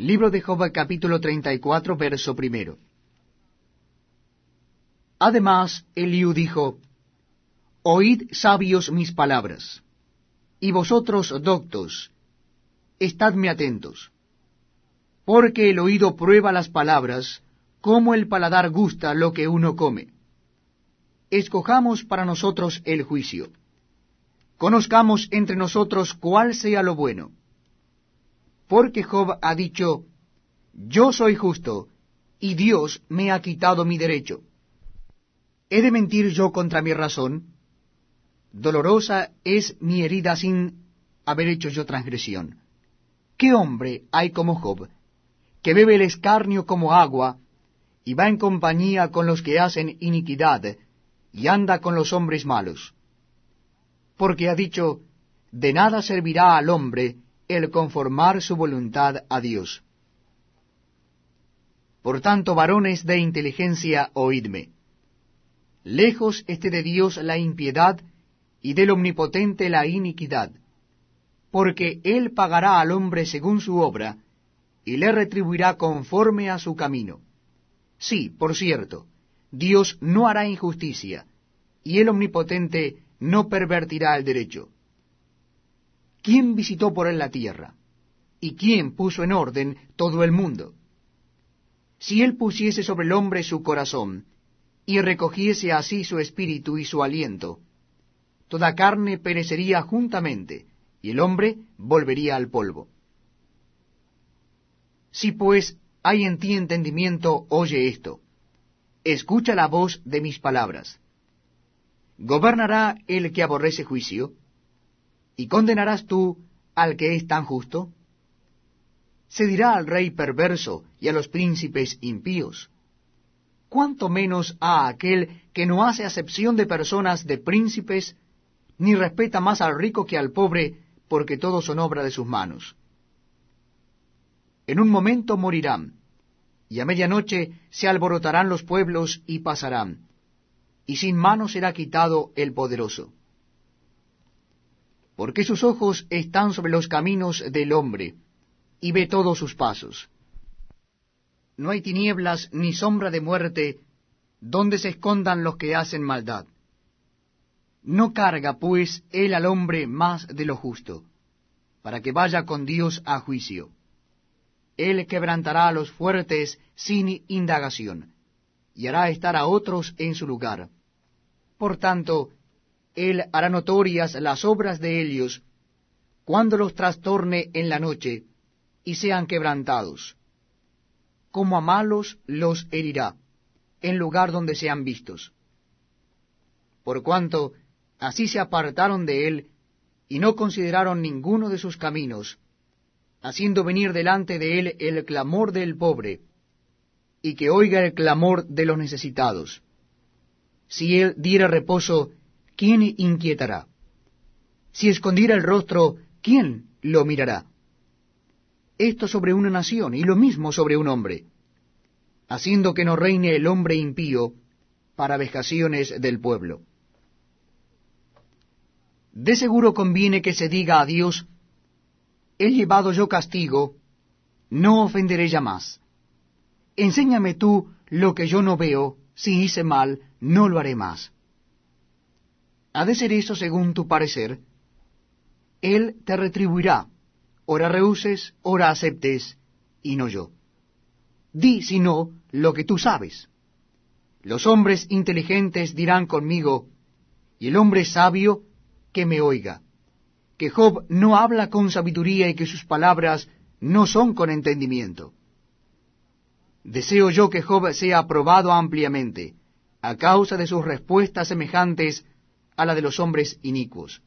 Libro de Job capítulo 34, verso primero. Además, Eliú dijo, Oíd sabios mis palabras, y vosotros doctos, estadme atentos, porque el oído prueba las palabras, como el paladar gusta lo que uno come. Escojamos para nosotros el juicio. Conozcamos entre nosotros cuál sea lo bueno porque Job ha dicho, Yo soy justo, y Dios me ha quitado mi derecho. ¿He de mentir yo contra mi razón? Dolorosa es mi herida sin haber hecho yo transgresión. ¿Qué hombre hay como Job, que bebe el escarnio como agua, y va en compañía con los que hacen iniquidad, y anda con los hombres malos? Porque ha dicho, de nada servirá al hombre el conformar su voluntad a Dios. Por tanto, varones de inteligencia, oídme. Lejos esté de Dios la impiedad y del Omnipotente la iniquidad, porque Él pagará al hombre según su obra, y le retribuirá conforme a su camino. Sí, por cierto, Dios no hará injusticia, y el Omnipotente no pervertirá el derecho. ¿Quién visitó por él la tierra? ¿Y quién puso en orden todo el mundo? Si él pusiese sobre el hombre su corazón, y recogiese así su espíritu y su aliento, toda carne perecería juntamente, y el hombre volvería al polvo. Si pues hay en ti entendimiento, oye esto. Escucha la voz de mis palabras. ¿Gobernará el que aborrece juicio? ¿Y condenarás tú al que es tan justo? ¿Se dirá al rey perverso y a los príncipes impíos? ¿Cuánto menos a aquel que no hace acepción de personas de príncipes, ni respeta más al rico que al pobre, porque todos son obra de sus manos? En un momento morirán, y a medianoche se alborotarán los pueblos y pasarán, y sin mano será quitado el poderoso porque sus ojos están sobre los caminos del hombre, y ve todos sus pasos. No hay tinieblas ni sombra de muerte donde se escondan los que hacen maldad. No carga, pues, él al hombre más de lo justo, para que vaya con Dios a juicio. Él quebrantará a los fuertes sin indagación, y hará estar a otros en su lugar. Por tanto, él hará notorias las obras de ellos cuando los trastorne en la noche y sean quebrantados. Como a malos los herirá, en lugar donde sean vistos. Por cuanto así se apartaron de él y no consideraron ninguno de sus caminos, haciendo venir delante de él el clamor del pobre, y que oiga el clamor de los necesitados. Si él diera reposo ¿quién inquietará? Si escondiera el rostro, ¿quién lo mirará? Esto sobre una nación y lo mismo sobre un hombre, haciendo que no reine el hombre impío para vejaciones del pueblo. De seguro conviene que se diga a Dios, he llevado yo castigo, no ofenderé ya más. Enséñame tú lo que yo no veo, si hice mal, no lo haré más. ¿Ha de ser eso según tu parecer? Él te retribuirá, ora rehuses, ora aceptes, y no yo. Di, si no, lo que tú sabes. Los hombres inteligentes dirán conmigo, y el hombre sabio que me oiga, que Job no habla con sabiduría y que sus palabras no son con entendimiento. Deseo yo que Job sea aprobado ampliamente, a causa de sus respuestas semejantes a la de los hombres inicuos.